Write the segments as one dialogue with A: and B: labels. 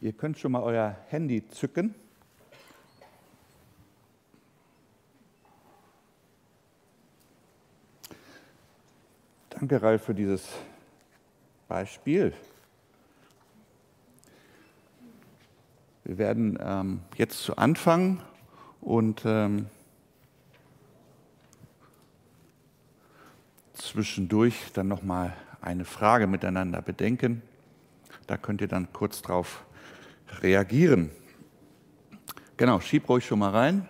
A: Ihr könnt schon mal euer Handy zücken. Danke, Ralf, für dieses Beispiel. Wir werden ähm, jetzt zu Anfang und ähm, zwischendurch dann noch mal eine Frage miteinander bedenken. Da könnt ihr dann kurz drauf reagieren. Genau, schieb ruhig schon mal rein.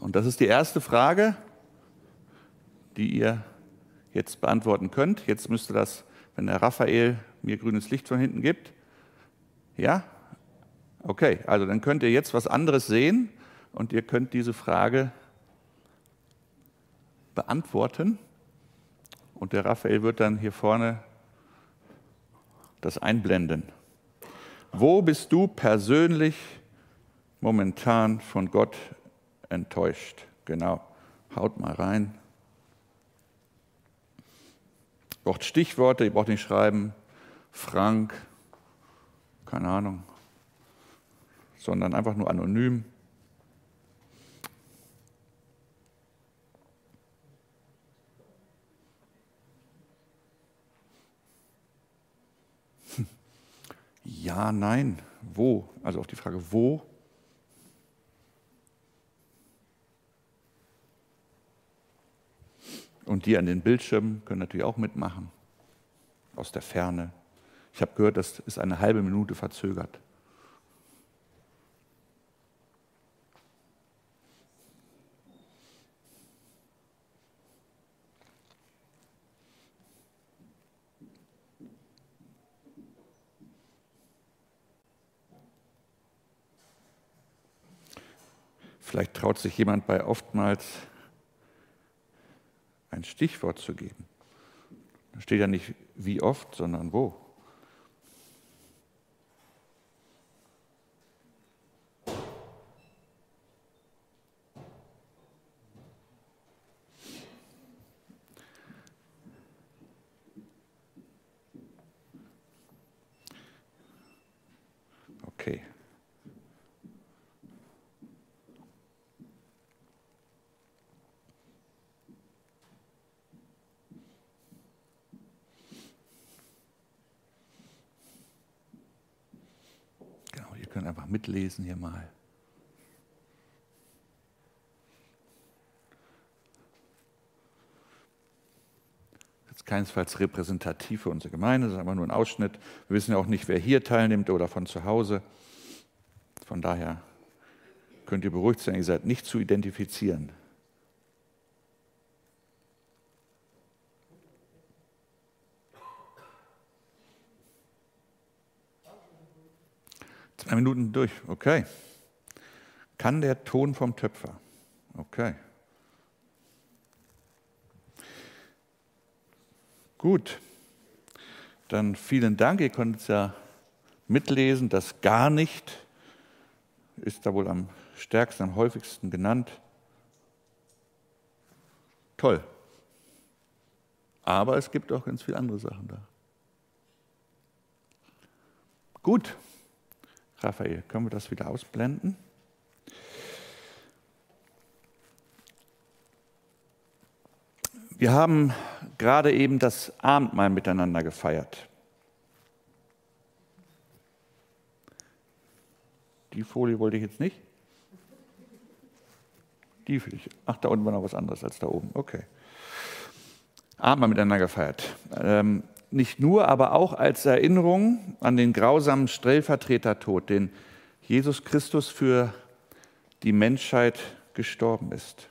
A: Und das ist die erste Frage, die ihr jetzt beantworten könnt. Jetzt müsste das, wenn der Raphael mir grünes Licht von hinten gibt. Ja? Okay, also dann könnt ihr jetzt was anderes sehen und ihr könnt diese Frage beantworten. Und der Raphael wird dann hier vorne das einblenden. Wo bist du persönlich momentan von Gott enttäuscht? Genau, haut mal rein. Braucht Stichworte, ihr braucht nicht schreiben, Frank, keine Ahnung, sondern einfach nur anonym. Ja, nein, wo? Also auf die Frage, wo? Und die an den Bildschirmen können natürlich auch mitmachen, aus der Ferne. Ich habe gehört, das ist eine halbe Minute verzögert. Vielleicht traut sich jemand bei oftmals ein Stichwort zu geben. Da steht ja nicht wie oft, sondern wo. Mitlesen hier mal. Das ist keinesfalls repräsentativ für unsere Gemeinde, das ist einfach nur ein Ausschnitt. Wir wissen ja auch nicht, wer hier teilnimmt oder von zu Hause. Von daher könnt ihr beruhigt sein, ihr seid nicht zu identifizieren. Zwei Minuten durch, okay. Kann der Ton vom Töpfer? Okay. Gut, dann vielen Dank. Ihr konntet es ja mitlesen. Das gar nicht ist da wohl am stärksten, am häufigsten genannt. Toll. Aber es gibt auch ganz viele andere Sachen da. Gut. Raphael, können wir das wieder ausblenden? Wir haben gerade eben das Abendmahl miteinander gefeiert. Die Folie wollte ich jetzt nicht. Die will ich. Ach, da unten war noch was anderes als da oben. Okay. Abendmahl miteinander gefeiert. Ähm, nicht nur, aber auch als Erinnerung an den grausamen Stellvertretertod, den Jesus Christus für die Menschheit gestorben ist.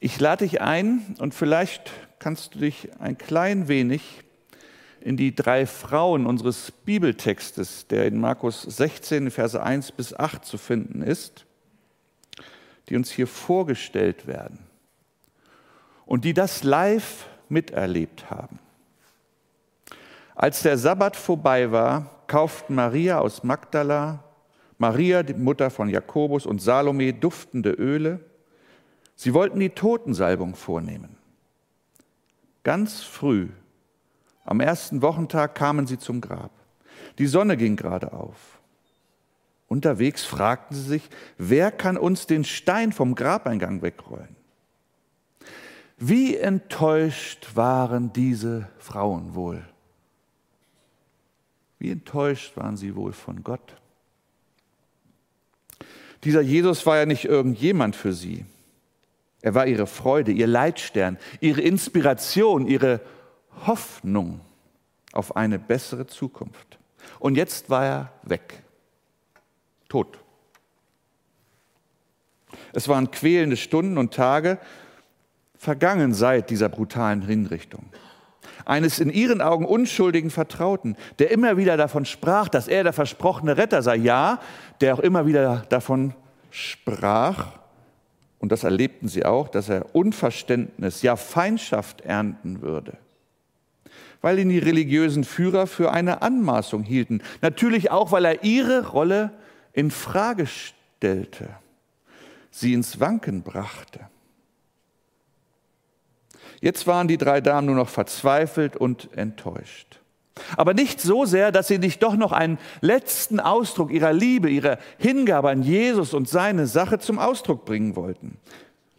A: Ich lade dich ein und vielleicht kannst du dich ein klein wenig in die drei Frauen unseres Bibeltextes, der in Markus 16, Verse 1 bis 8 zu finden ist, die uns hier vorgestellt werden und die das live miterlebt haben. Als der Sabbat vorbei war, kauften Maria aus Magdala, Maria, die Mutter von Jakobus und Salome duftende Öle. Sie wollten die Totensalbung vornehmen. Ganz früh, am ersten Wochentag, kamen sie zum Grab. Die Sonne ging gerade auf. Unterwegs fragten sie sich, wer kann uns den Stein vom Grabeingang wegrollen? Wie enttäuscht waren diese Frauen wohl? Wie enttäuscht waren sie wohl von Gott? Dieser Jesus war ja nicht irgendjemand für sie. Er war ihre Freude, ihr Leitstern, ihre Inspiration, ihre Hoffnung auf eine bessere Zukunft. Und jetzt war er weg, tot. Es waren quälende Stunden und Tage vergangen seit dieser brutalen Hinrichtung. Eines in ihren Augen unschuldigen Vertrauten, der immer wieder davon sprach, dass er der versprochene Retter sei. Ja, der auch immer wieder davon sprach, und das erlebten sie auch, dass er Unverständnis, ja Feindschaft ernten würde, weil ihn die religiösen Führer für eine Anmaßung hielten. Natürlich auch, weil er ihre Rolle in Frage stellte, sie ins Wanken brachte. Jetzt waren die drei Damen nur noch verzweifelt und enttäuscht. Aber nicht so sehr, dass sie nicht doch noch einen letzten Ausdruck ihrer Liebe, ihrer Hingabe an Jesus und seine Sache zum Ausdruck bringen wollten.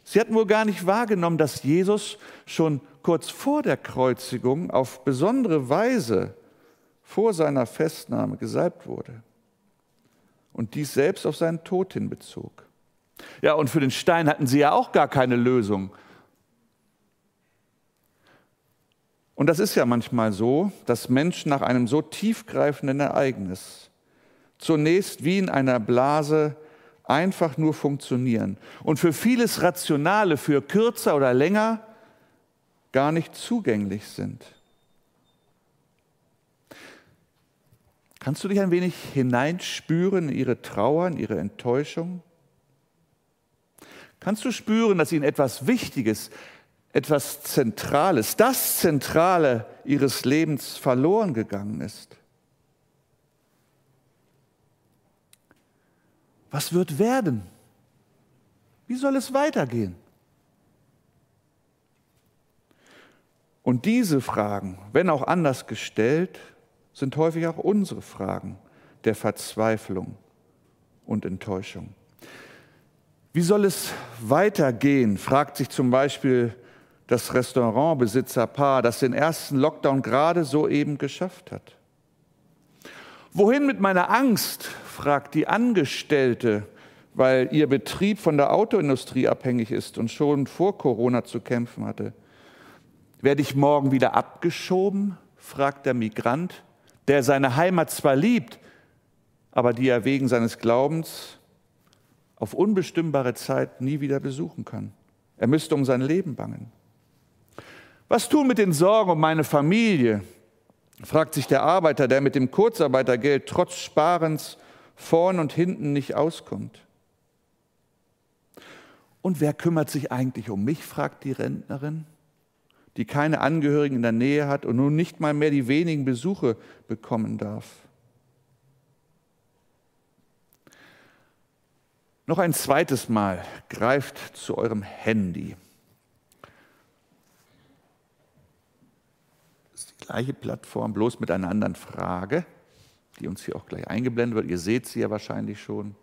A: Sie hatten wohl gar nicht wahrgenommen, dass Jesus schon kurz vor der Kreuzigung auf besondere Weise vor seiner Festnahme gesalbt wurde und dies selbst auf seinen Tod hinbezog. Ja, und für den Stein hatten sie ja auch gar keine Lösung. Und das ist ja manchmal so, dass Menschen nach einem so tiefgreifenden Ereignis zunächst wie in einer Blase einfach nur funktionieren und für vieles Rationale, für kürzer oder länger gar nicht zugänglich sind. Kannst du dich ein wenig hineinspüren in ihre Trauer, in ihre Enttäuschung? Kannst du spüren, dass ihnen etwas Wichtiges, etwas Zentrales, das Zentrale ihres Lebens verloren gegangen ist. Was wird werden? Wie soll es weitergehen? Und diese Fragen, wenn auch anders gestellt, sind häufig auch unsere Fragen der Verzweiflung und Enttäuschung. Wie soll es weitergehen, fragt sich zum Beispiel das Restaurantbesitzerpaar, das den ersten Lockdown gerade soeben geschafft hat. Wohin mit meiner Angst? fragt die Angestellte, weil ihr Betrieb von der Autoindustrie abhängig ist und schon vor Corona zu kämpfen hatte. Werde ich morgen wieder abgeschoben? fragt der Migrant, der seine Heimat zwar liebt, aber die er wegen seines Glaubens auf unbestimmbare Zeit nie wieder besuchen kann. Er müsste um sein Leben bangen. Was tun mit den Sorgen um meine Familie? fragt sich der Arbeiter, der mit dem Kurzarbeitergeld trotz Sparens vorn und hinten nicht auskommt. Und wer kümmert sich eigentlich um mich? fragt die Rentnerin, die keine Angehörigen in der Nähe hat und nun nicht mal mehr die wenigen Besuche bekommen darf. Noch ein zweites Mal greift zu eurem Handy. Gleiche Plattform, bloß mit einer anderen Frage, die uns hier auch gleich eingeblendet wird. Ihr seht sie ja wahrscheinlich schon.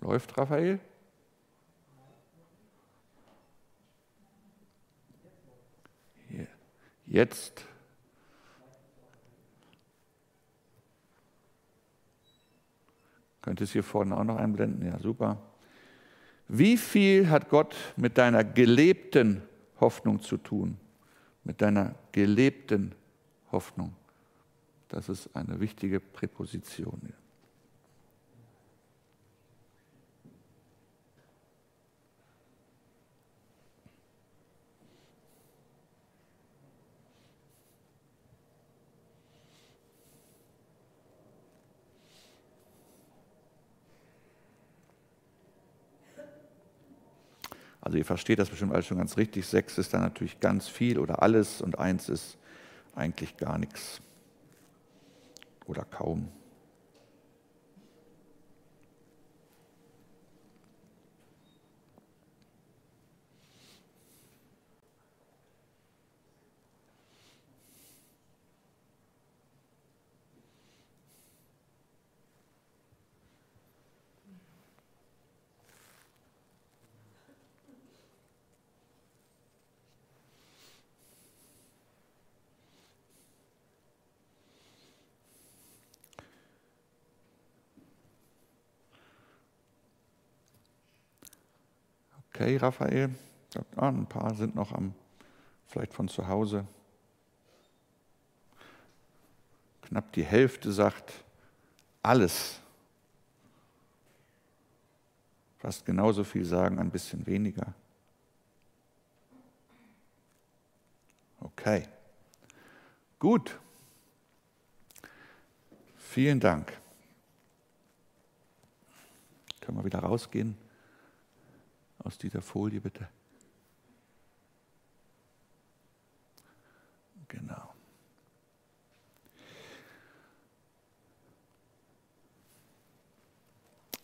A: Läuft Raphael? Jetzt. Könnte es hier vorne auch noch einblenden? Ja, super. Wie viel hat Gott mit deiner gelebten Hoffnung zu tun? Mit deiner gelebten Hoffnung. Das ist eine wichtige Präposition. Also ihr versteht das bestimmt alles schon ganz richtig. Sechs ist dann natürlich ganz viel oder alles und eins ist eigentlich gar nichts oder kaum. Okay, Raphael. Ah, ein paar sind noch am, vielleicht von zu Hause. Knapp die Hälfte sagt alles. Fast genauso viel sagen, ein bisschen weniger. Okay. Gut. Vielen Dank. Können wir wieder rausgehen aus dieser Folie, bitte? Genau.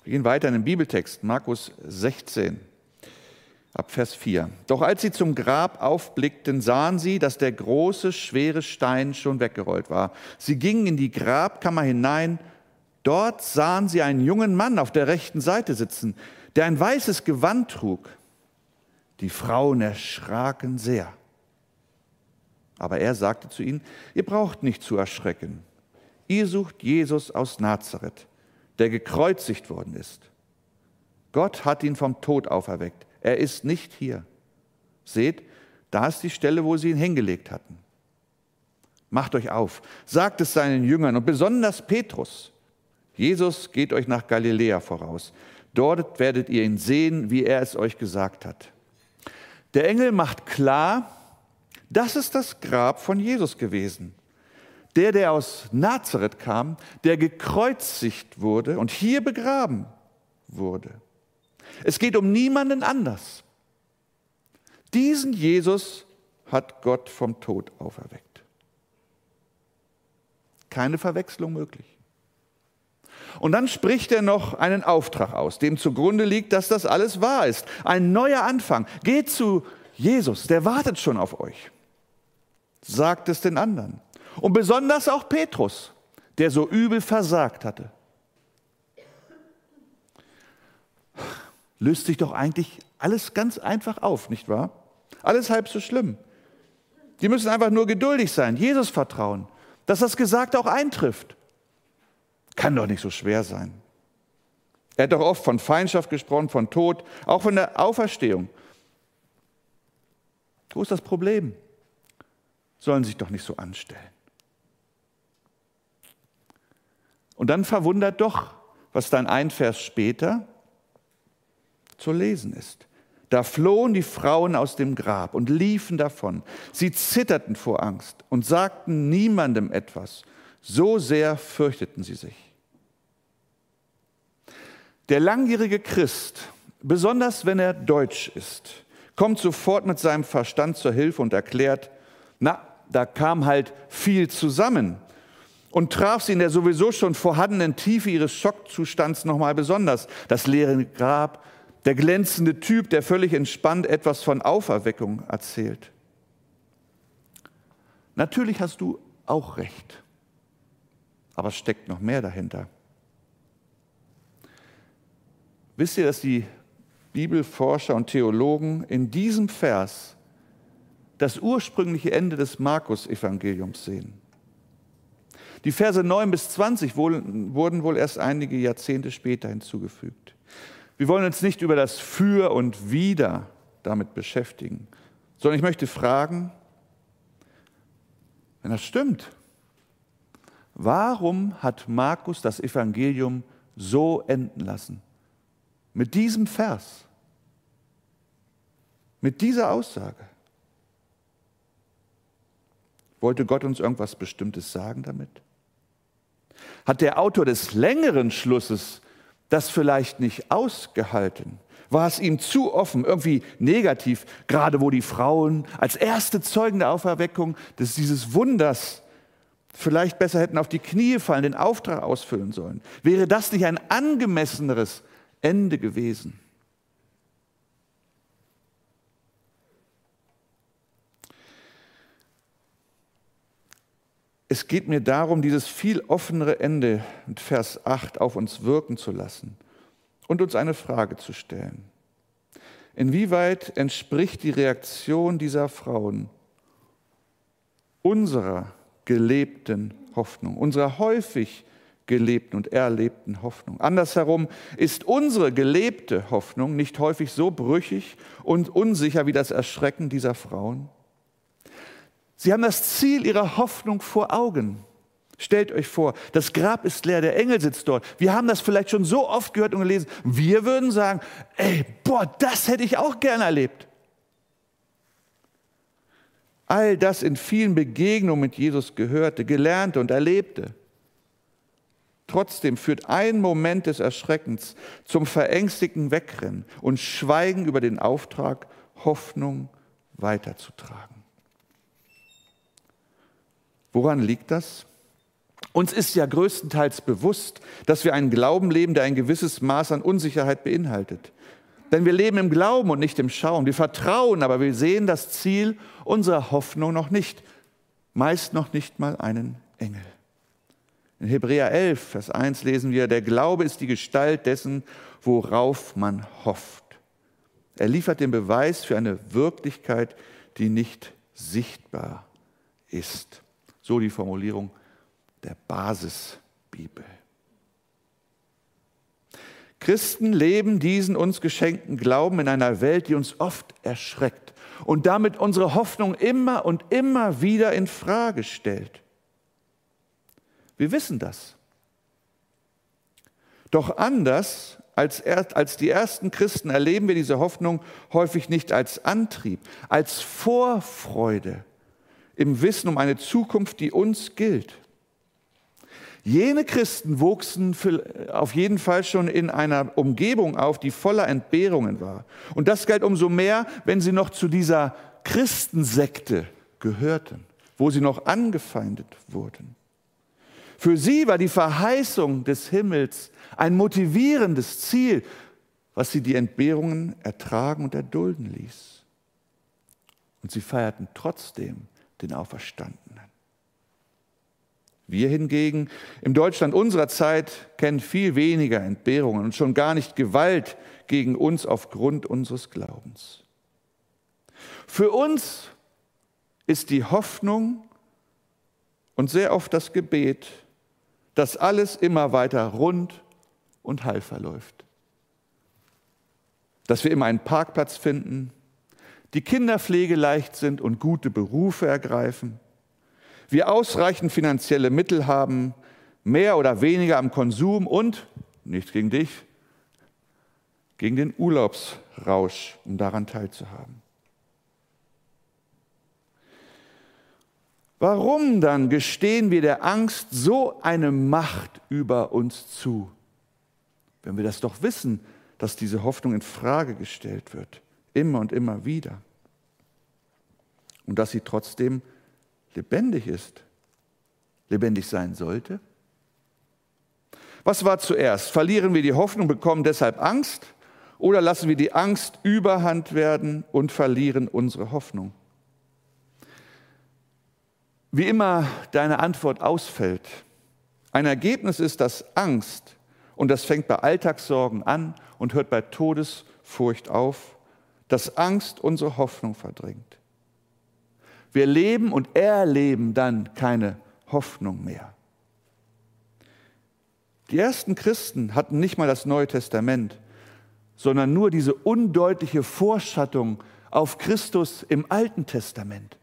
A: Wir gehen weiter in den Bibeltext, Markus 16, ab Vers 4. Doch als sie zum Grab aufblickten, sahen sie, dass der große, schwere Stein schon weggerollt war. Sie gingen in die Grabkammer hinein. Dort sahen sie einen jungen Mann auf der rechten Seite sitzen, der ein weißes Gewand trug. Die Frauen erschraken sehr. Aber er sagte zu ihnen, ihr braucht nicht zu erschrecken. Ihr sucht Jesus aus Nazareth der gekreuzigt worden ist. Gott hat ihn vom Tod auferweckt. Er ist nicht hier. Seht, da ist die Stelle, wo sie ihn hingelegt hatten. Macht euch auf, sagt es seinen Jüngern und besonders Petrus. Jesus geht euch nach Galiläa voraus. Dort werdet ihr ihn sehen, wie er es euch gesagt hat. Der Engel macht klar, das ist das Grab von Jesus gewesen der, der aus Nazareth kam, der gekreuzigt wurde und hier begraben wurde. Es geht um niemanden anders. Diesen Jesus hat Gott vom Tod auferweckt. Keine Verwechslung möglich. Und dann spricht er noch einen Auftrag aus, dem zugrunde liegt, dass das alles wahr ist. Ein neuer Anfang. Geht zu Jesus, der wartet schon auf euch. Sagt es den anderen. Und besonders auch Petrus, der so übel versagt hatte. Löst sich doch eigentlich alles ganz einfach auf, nicht wahr? Alles halb so schlimm. Die müssen einfach nur geduldig sein, Jesus vertrauen, dass das Gesagte auch eintrifft. Kann doch nicht so schwer sein. Er hat doch oft von Feindschaft gesprochen, von Tod, auch von der Auferstehung. Wo ist das Problem? Sollen sich doch nicht so anstellen. Und dann verwundert doch, was dann ein Vers später zu lesen ist. Da flohen die Frauen aus dem Grab und liefen davon. Sie zitterten vor Angst und sagten niemandem etwas. So sehr fürchteten sie sich. Der langjährige Christ, besonders wenn er deutsch ist, kommt sofort mit seinem Verstand zur Hilfe und erklärt, na, da kam halt viel zusammen und traf sie in der sowieso schon vorhandenen Tiefe ihres Schockzustands nochmal besonders. Das leere Grab, der glänzende Typ, der völlig entspannt etwas von Auferweckung erzählt. Natürlich hast du auch recht, aber es steckt noch mehr dahinter. Wisst ihr, dass die Bibelforscher und Theologen in diesem Vers das ursprüngliche Ende des Markus-Evangeliums sehen? Die Verse 9 bis 20 wurden wohl erst einige Jahrzehnte später hinzugefügt. Wir wollen uns nicht über das Für und Wider damit beschäftigen, sondern ich möchte fragen, wenn das stimmt, warum hat Markus das Evangelium so enden lassen? Mit diesem Vers, mit dieser Aussage. Wollte Gott uns irgendwas Bestimmtes sagen damit? Hat der Autor des längeren Schlusses das vielleicht nicht ausgehalten? War es ihm zu offen, irgendwie negativ, gerade wo die Frauen als erste Zeugen der Auferweckung des, dieses Wunders vielleicht besser hätten auf die Knie fallen, den Auftrag ausfüllen sollen? Wäre das nicht ein angemesseneres Ende gewesen? Es geht mir darum, dieses viel offenere Ende mit Vers 8 auf uns wirken zu lassen und uns eine Frage zu stellen. Inwieweit entspricht die Reaktion dieser Frauen unserer gelebten Hoffnung, unserer häufig gelebten und erlebten Hoffnung. Andersherum ist unsere gelebte Hoffnung nicht häufig so brüchig und unsicher wie das Erschrecken dieser Frauen. Sie haben das Ziel ihrer Hoffnung vor Augen. Stellt euch vor, das Grab ist leer, der Engel sitzt dort. Wir haben das vielleicht schon so oft gehört und gelesen. Wir würden sagen, ey, boah, das hätte ich auch gern erlebt. All das in vielen Begegnungen mit Jesus gehörte, gelernte und erlebte. Trotzdem führt ein Moment des Erschreckens zum verängstigten Wegrennen und Schweigen über den Auftrag, Hoffnung weiterzutragen. Woran liegt das? Uns ist ja größtenteils bewusst, dass wir einen Glauben leben, der ein gewisses Maß an Unsicherheit beinhaltet. Denn wir leben im Glauben und nicht im Schauen. Wir vertrauen, aber wir sehen das Ziel unserer Hoffnung noch nicht. Meist noch nicht mal einen Engel. In Hebräer 11, Vers 1 lesen wir, der Glaube ist die Gestalt dessen, worauf man hofft. Er liefert den Beweis für eine Wirklichkeit, die nicht sichtbar ist. So die Formulierung der Basisbibel. Christen leben diesen uns geschenkten Glauben in einer Welt, die uns oft erschreckt und damit unsere Hoffnung immer und immer wieder in Frage stellt. Wir wissen das. Doch anders als, als die ersten Christen erleben wir diese Hoffnung häufig nicht als Antrieb, als Vorfreude im Wissen um eine Zukunft, die uns gilt. Jene Christen wuchsen auf jeden Fall schon in einer Umgebung auf, die voller Entbehrungen war. Und das galt umso mehr, wenn sie noch zu dieser Christensekte gehörten, wo sie noch angefeindet wurden. Für sie war die Verheißung des Himmels ein motivierendes Ziel, was sie die Entbehrungen ertragen und erdulden ließ. Und sie feierten trotzdem den Auferstandenen. Wir hingegen im Deutschland unserer Zeit kennen viel weniger Entbehrungen und schon gar nicht Gewalt gegen uns aufgrund unseres Glaubens. Für uns ist die Hoffnung und sehr oft das Gebet, dass alles immer weiter rund und heil verläuft. Dass wir immer einen Parkplatz finden, die Kinderpflege leicht sind und gute Berufe ergreifen wir ausreichend finanzielle Mittel haben, mehr oder weniger am Konsum und, nichts gegen dich, gegen den Urlaubsrausch, um daran teilzuhaben. Warum dann gestehen wir der Angst so eine Macht über uns zu, wenn wir das doch wissen, dass diese Hoffnung in Frage gestellt wird, immer und immer wieder, und dass sie trotzdem lebendig ist, lebendig sein sollte? Was war zuerst? Verlieren wir die Hoffnung, bekommen deshalb Angst oder lassen wir die Angst überhand werden und verlieren unsere Hoffnung? Wie immer deine Antwort ausfällt, ein Ergebnis ist, dass Angst, und das fängt bei Alltagssorgen an und hört bei Todesfurcht auf, dass Angst unsere Hoffnung verdrängt. Wir leben und erleben dann keine Hoffnung mehr. Die ersten Christen hatten nicht mal das Neue Testament, sondern nur diese undeutliche Vorschattung auf Christus im Alten Testament.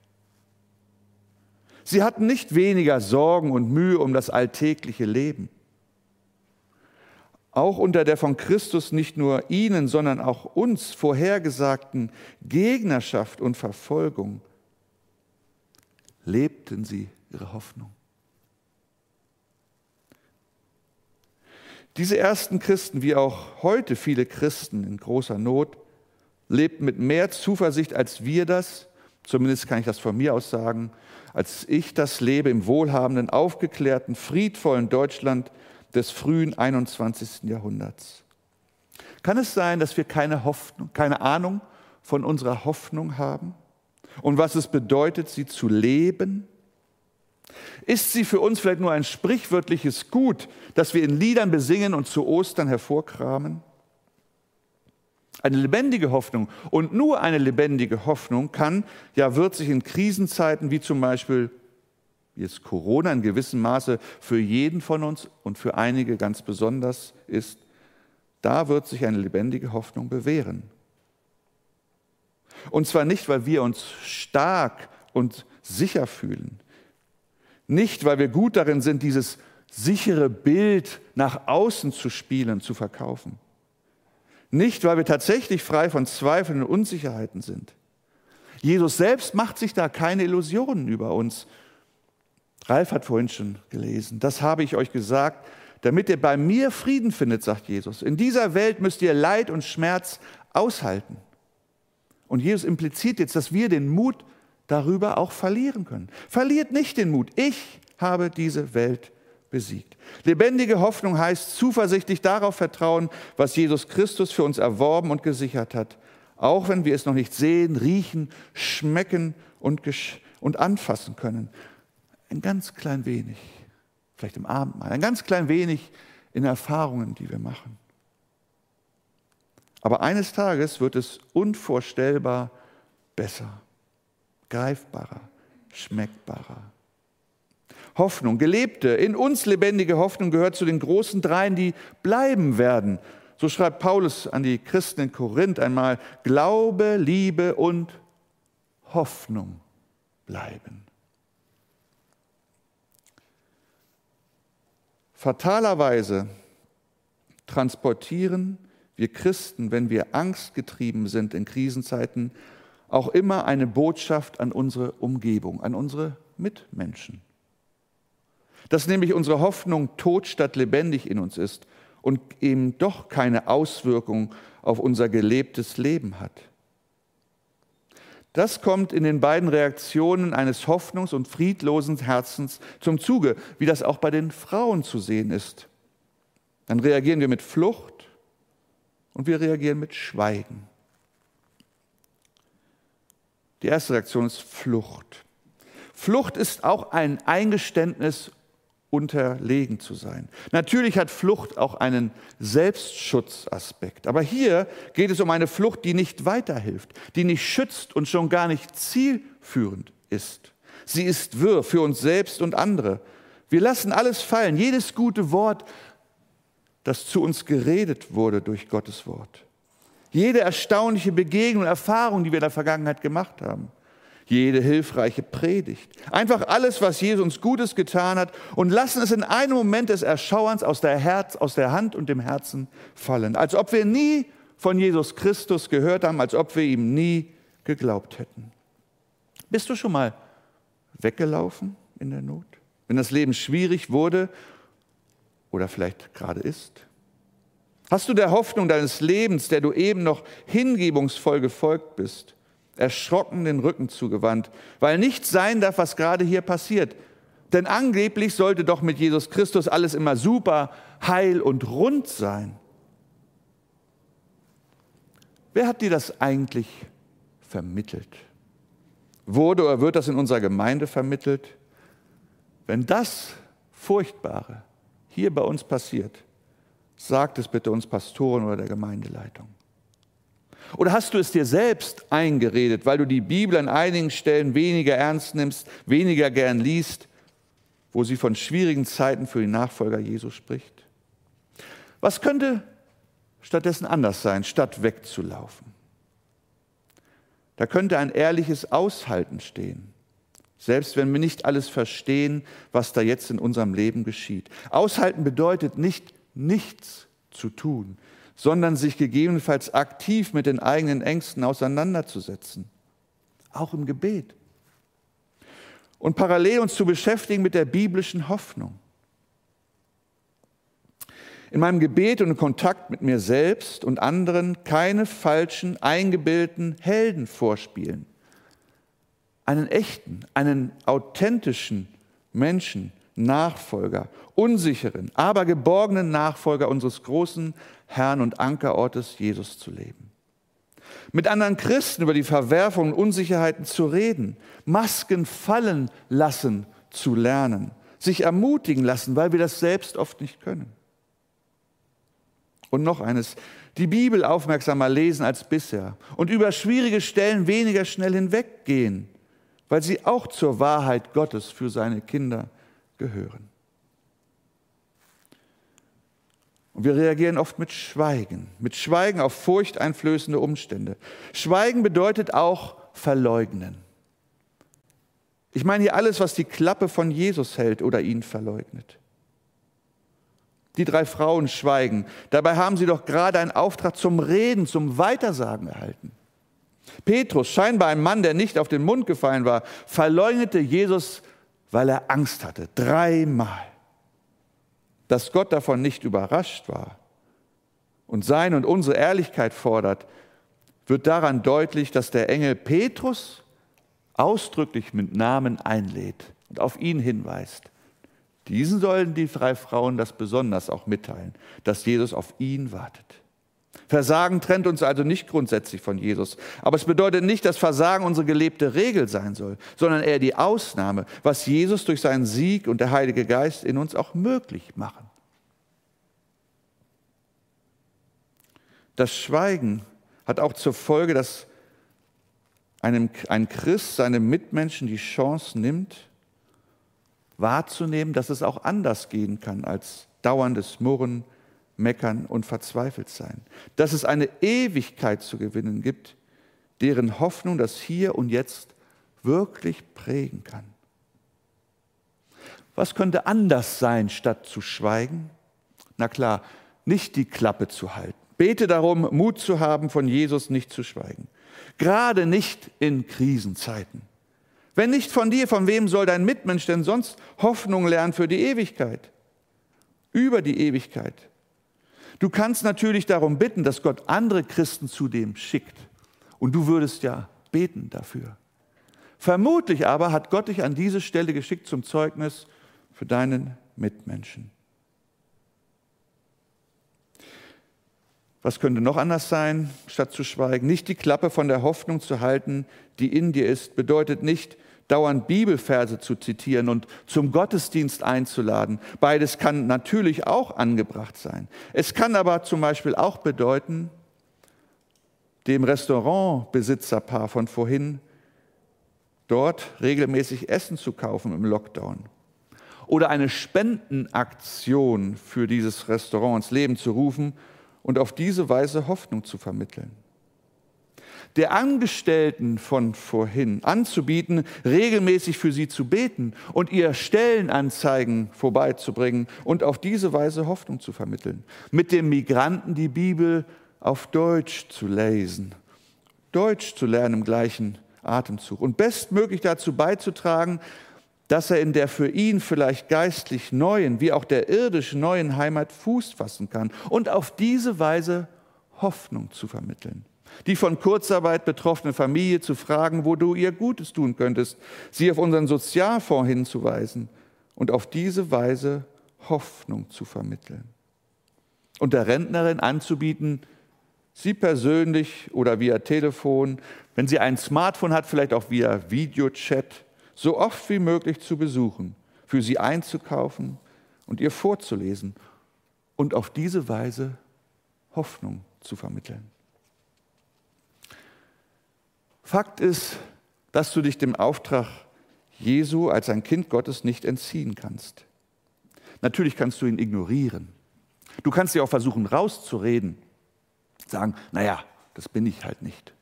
A: Sie hatten nicht weniger Sorgen und Mühe um das alltägliche Leben. Auch unter der von Christus nicht nur ihnen, sondern auch uns vorhergesagten Gegnerschaft und Verfolgung lebten sie ihre Hoffnung. Diese ersten Christen, wie auch heute viele Christen in großer Not, lebten mit mehr Zuversicht, als wir das, zumindest kann ich das von mir aus sagen, als ich das lebe im wohlhabenden, aufgeklärten, friedvollen Deutschland des frühen 21. Jahrhunderts. Kann es sein, dass wir keine Hoffnung, keine Ahnung von unserer Hoffnung haben? Und was es bedeutet, sie zu leben? Ist sie für uns vielleicht nur ein sprichwörtliches Gut, das wir in Liedern besingen und zu Ostern hervorkramen? Eine lebendige Hoffnung und nur eine lebendige Hoffnung kann, ja wird sich in Krisenzeiten wie zum Beispiel es Corona in gewissem Maße für jeden von uns und für einige ganz besonders ist, da wird sich eine lebendige Hoffnung bewähren. Und zwar nicht, weil wir uns stark und sicher fühlen, nicht, weil wir gut darin sind, dieses sichere Bild nach außen zu spielen, zu verkaufen. Nicht, weil wir tatsächlich frei von Zweifeln und Unsicherheiten sind. Jesus selbst macht sich da keine Illusionen über uns. Ralf hat vorhin schon gelesen, das habe ich euch gesagt, damit ihr bei mir Frieden findet, sagt Jesus. In dieser Welt müsst ihr Leid und Schmerz aushalten. Und Jesus impliziert jetzt, dass wir den Mut darüber auch verlieren können. Verliert nicht den Mut. Ich habe diese Welt besiegt. Lebendige Hoffnung heißt zuversichtlich darauf vertrauen, was Jesus Christus für uns erworben und gesichert hat, auch wenn wir es noch nicht sehen, riechen, schmecken und, und anfassen können. Ein ganz klein wenig, vielleicht im Abendmahl, ein ganz klein wenig in Erfahrungen, die wir machen. Aber eines Tages wird es unvorstellbar besser, greifbarer, schmeckbarer. Hoffnung, gelebte, in uns lebendige Hoffnung gehört zu den großen Dreien, die bleiben werden. So schreibt Paulus an die Christen in Korinth einmal, Glaube, Liebe und Hoffnung bleiben. Fatalerweise transportieren wir Christen, wenn wir angstgetrieben sind in Krisenzeiten, auch immer eine Botschaft an unsere Umgebung, an unsere Mitmenschen. Dass nämlich unsere Hoffnung tot statt lebendig in uns ist und eben doch keine Auswirkung auf unser gelebtes Leben hat. Das kommt in den beiden Reaktionen eines hoffnungs- und friedlosen Herzens zum Zuge, wie das auch bei den Frauen zu sehen ist. Dann reagieren wir mit Flucht und wir reagieren mit Schweigen. Die erste Reaktion ist Flucht. Flucht ist auch ein Eingeständnis unterlegen zu sein. Natürlich hat Flucht auch einen Selbstschutzaspekt, aber hier geht es um eine Flucht, die nicht weiterhilft, die nicht schützt und schon gar nicht zielführend ist. Sie ist wirr für uns selbst und andere. Wir lassen alles fallen, jedes gute Wort, das zu uns geredet wurde durch Gottes Wort. Jede erstaunliche Begegnung und Erfahrung, die wir in der Vergangenheit gemacht haben jede hilfreiche Predigt. Einfach alles, was Jesus uns Gutes getan hat und lassen es in einem Moment des Erschauerns aus der, Herz, aus der Hand und dem Herzen fallen. Als ob wir nie von Jesus Christus gehört haben, als ob wir ihm nie geglaubt hätten. Bist du schon mal weggelaufen in der Not? Wenn das Leben schwierig wurde oder vielleicht gerade ist? Hast du der Hoffnung deines Lebens, der du eben noch hingebungsvoll gefolgt bist, erschrocken den Rücken zugewandt, weil nichts sein darf, was gerade hier passiert. Denn angeblich sollte doch mit Jesus Christus alles immer super, heil und rund sein. Wer hat dir das eigentlich vermittelt? Wurde oder wird das in unserer Gemeinde vermittelt? Wenn das Furchtbare hier bei uns passiert, sagt es bitte uns Pastoren oder der Gemeindeleitung. Oder hast du es dir selbst eingeredet, weil du die Bibel an einigen Stellen weniger ernst nimmst, weniger gern liest, wo sie von schwierigen Zeiten für die Nachfolger Jesu spricht? Was könnte stattdessen anders sein, statt wegzulaufen? Da könnte ein ehrliches Aushalten stehen, selbst wenn wir nicht alles verstehen, was da jetzt in unserem Leben geschieht. Aushalten bedeutet nicht nichts zu tun, sondern sich gegebenenfalls aktiv mit den eigenen Ängsten auseinanderzusetzen, auch im Gebet. Und parallel uns zu beschäftigen mit der biblischen Hoffnung. In meinem Gebet und in Kontakt mit mir selbst und anderen keine falschen, eingebildeten Helden vorspielen. Einen echten, einen authentischen Menschen, Nachfolger, unsicheren, aber geborgenen Nachfolger unseres großen Herrn und Ankerortes Jesus zu leben. Mit anderen Christen über die Verwerfungen und Unsicherheiten zu reden, Masken fallen lassen zu lernen, sich ermutigen lassen, weil wir das selbst oft nicht können. Und noch eines, die Bibel aufmerksamer lesen als bisher und über schwierige Stellen weniger schnell hinweggehen, weil sie auch zur Wahrheit Gottes für seine Kinder gehören. Und wir reagieren oft mit Schweigen, mit Schweigen auf furchteinflößende Umstände. Schweigen bedeutet auch verleugnen. Ich meine hier alles, was die Klappe von Jesus hält oder ihn verleugnet. Die drei Frauen schweigen. Dabei haben sie doch gerade einen Auftrag zum Reden, zum Weitersagen erhalten. Petrus, scheinbar ein Mann, der nicht auf den Mund gefallen war, verleugnete Jesus, weil er Angst hatte. Dreimal. Dass Gott davon nicht überrascht war und seine und unsere Ehrlichkeit fordert, wird daran deutlich, dass der Engel Petrus ausdrücklich mit Namen einlädt und auf ihn hinweist. Diesen sollen die drei Frauen das besonders auch mitteilen, dass Jesus auf ihn wartet. Versagen trennt uns also nicht grundsätzlich von Jesus. Aber es bedeutet nicht, dass Versagen unsere gelebte Regel sein soll, sondern eher die Ausnahme, was Jesus durch seinen Sieg und der Heilige Geist in uns auch möglich machen. Das Schweigen hat auch zur Folge, dass einem, ein Christ seinem Mitmenschen die Chance nimmt, wahrzunehmen, dass es auch anders gehen kann als dauerndes Murren, Meckern und verzweifelt sein. Dass es eine Ewigkeit zu gewinnen gibt, deren Hoffnung das Hier und Jetzt wirklich prägen kann. Was könnte anders sein, statt zu schweigen? Na klar, nicht die Klappe zu halten. Bete darum, Mut zu haben, von Jesus nicht zu schweigen. Gerade nicht in Krisenzeiten. Wenn nicht von dir, von wem soll dein Mitmensch denn sonst Hoffnung lernen für die Ewigkeit? Über die Ewigkeit. Du kannst natürlich darum bitten, dass Gott andere Christen zu dem schickt. Und du würdest ja beten dafür. Vermutlich aber hat Gott dich an diese Stelle geschickt zum Zeugnis für deinen Mitmenschen. Was könnte noch anders sein, statt zu schweigen? Nicht die Klappe von der Hoffnung zu halten, die in dir ist, bedeutet nicht, dauernd Bibelverse zu zitieren und zum Gottesdienst einzuladen. Beides kann natürlich auch angebracht sein. Es kann aber zum Beispiel auch bedeuten, dem Restaurantbesitzerpaar von vorhin dort regelmäßig Essen zu kaufen im Lockdown oder eine Spendenaktion für dieses Restaurant ins Leben zu rufen und auf diese Weise Hoffnung zu vermitteln. Der Angestellten von vorhin anzubieten, regelmäßig für sie zu beten und ihr Stellenanzeigen vorbeizubringen und auf diese Weise Hoffnung zu vermitteln. Mit dem Migranten die Bibel auf Deutsch zu lesen, Deutsch zu lernen im gleichen Atemzug und bestmöglich dazu beizutragen, dass er in der für ihn vielleicht geistlich neuen, wie auch der irdischen neuen Heimat Fuß fassen kann und auf diese Weise Hoffnung zu vermitteln. Die von Kurzarbeit betroffene Familie zu fragen, wo du ihr Gutes tun könntest, sie auf unseren Sozialfonds hinzuweisen und auf diese Weise Hoffnung zu vermitteln. Und der Rentnerin anzubieten, sie persönlich oder via Telefon, wenn sie ein Smartphone hat, vielleicht auch via Videochat, so oft wie möglich zu besuchen, für sie einzukaufen und ihr vorzulesen und auf diese Weise Hoffnung zu vermitteln. Fakt ist, dass du dich dem Auftrag Jesu als ein Kind Gottes nicht entziehen kannst. Natürlich kannst du ihn ignorieren. Du kannst dir auch versuchen rauszureden, sagen, naja, das bin ich halt nicht.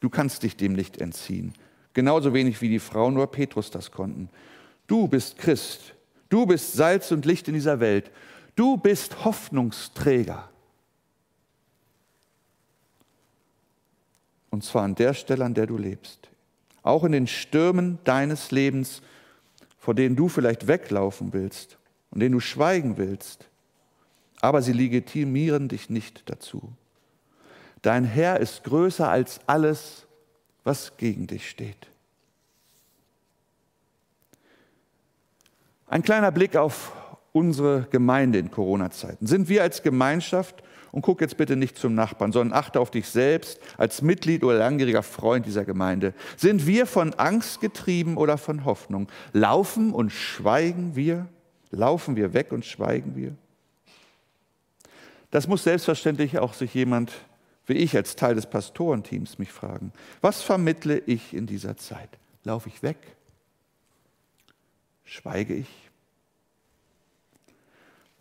A: Du kannst dich dem nicht entziehen. Genauso wenig wie die Frauen oder Petrus das konnten. Du bist Christ. Du bist Salz und Licht in dieser Welt. Du bist Hoffnungsträger. Und zwar an der Stelle, an der du lebst. Auch in den Stürmen deines Lebens, vor denen du vielleicht weglaufen willst und denen du schweigen willst. Aber sie legitimieren dich nicht dazu. Dein Herr ist größer als alles, was gegen dich steht. Ein kleiner Blick auf unsere Gemeinde in Corona-Zeiten. Sind wir als Gemeinschaft, und guck jetzt bitte nicht zum Nachbarn, sondern achte auf dich selbst als Mitglied oder langjähriger Freund dieser Gemeinde. Sind wir von Angst getrieben oder von Hoffnung? Laufen und schweigen wir? Laufen wir weg und schweigen wir? Das muss selbstverständlich auch sich jemand wie ich als Teil des Pastorenteams mich fragen, was vermittle ich in dieser Zeit? Laufe ich weg? Schweige ich?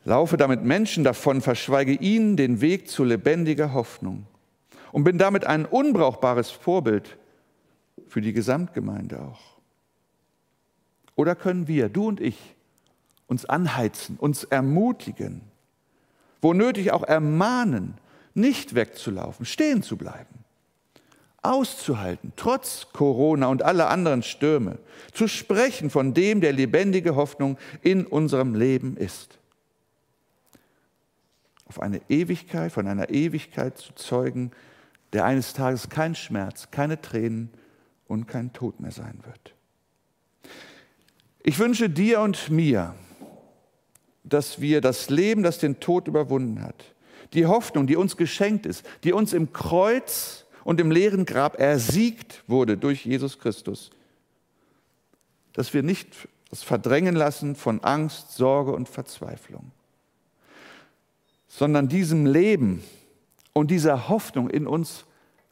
A: Laufe damit Menschen davon, verschweige ihnen den Weg zu lebendiger Hoffnung und bin damit ein unbrauchbares Vorbild für die Gesamtgemeinde auch. Oder können wir, du und ich, uns anheizen, uns ermutigen, wo nötig auch ermahnen, nicht wegzulaufen, stehen zu bleiben, auszuhalten, trotz Corona und aller anderen Stürme, zu sprechen von dem, der lebendige Hoffnung in unserem Leben ist. Auf eine Ewigkeit, von einer Ewigkeit zu zeugen, der eines Tages kein Schmerz, keine Tränen und kein Tod mehr sein wird. Ich wünsche dir und mir, dass wir das Leben, das den Tod überwunden hat, die Hoffnung, die uns geschenkt ist, die uns im Kreuz und im leeren Grab ersiegt wurde durch Jesus Christus, dass wir nicht das verdrängen lassen von Angst, Sorge und Verzweiflung, sondern diesem Leben und dieser Hoffnung in uns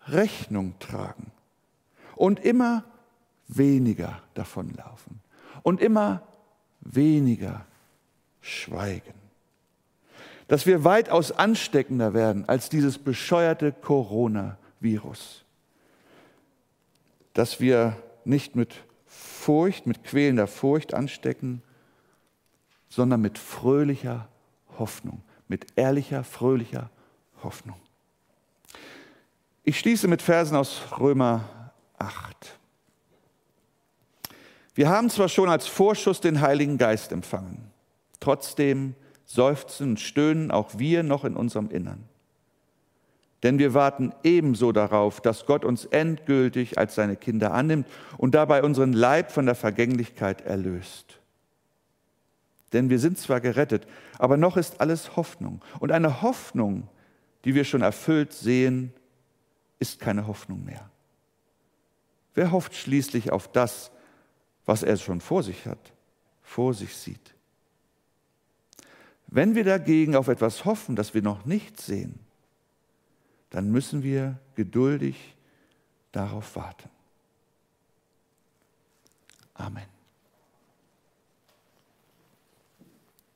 A: Rechnung tragen und immer weniger davonlaufen und immer weniger schweigen. Dass wir weitaus ansteckender werden als dieses bescheuerte Coronavirus. Dass wir nicht mit Furcht, mit quälender Furcht anstecken, sondern mit fröhlicher Hoffnung, mit ehrlicher, fröhlicher Hoffnung. Ich schließe mit Versen aus Römer 8. Wir haben zwar schon als Vorschuss den Heiligen Geist empfangen, trotzdem seufzen und stöhnen auch wir noch in unserem Innern. Denn wir warten ebenso darauf, dass Gott uns endgültig als seine Kinder annimmt und dabei unseren Leib von der Vergänglichkeit erlöst. Denn wir sind zwar gerettet, aber noch ist alles Hoffnung. Und eine Hoffnung, die wir schon erfüllt sehen, ist keine Hoffnung mehr. Wer hofft schließlich auf das, was er schon vor sich hat, vor sich sieht? Wenn wir dagegen auf etwas hoffen, das wir noch nicht sehen, dann müssen wir geduldig darauf warten. Amen.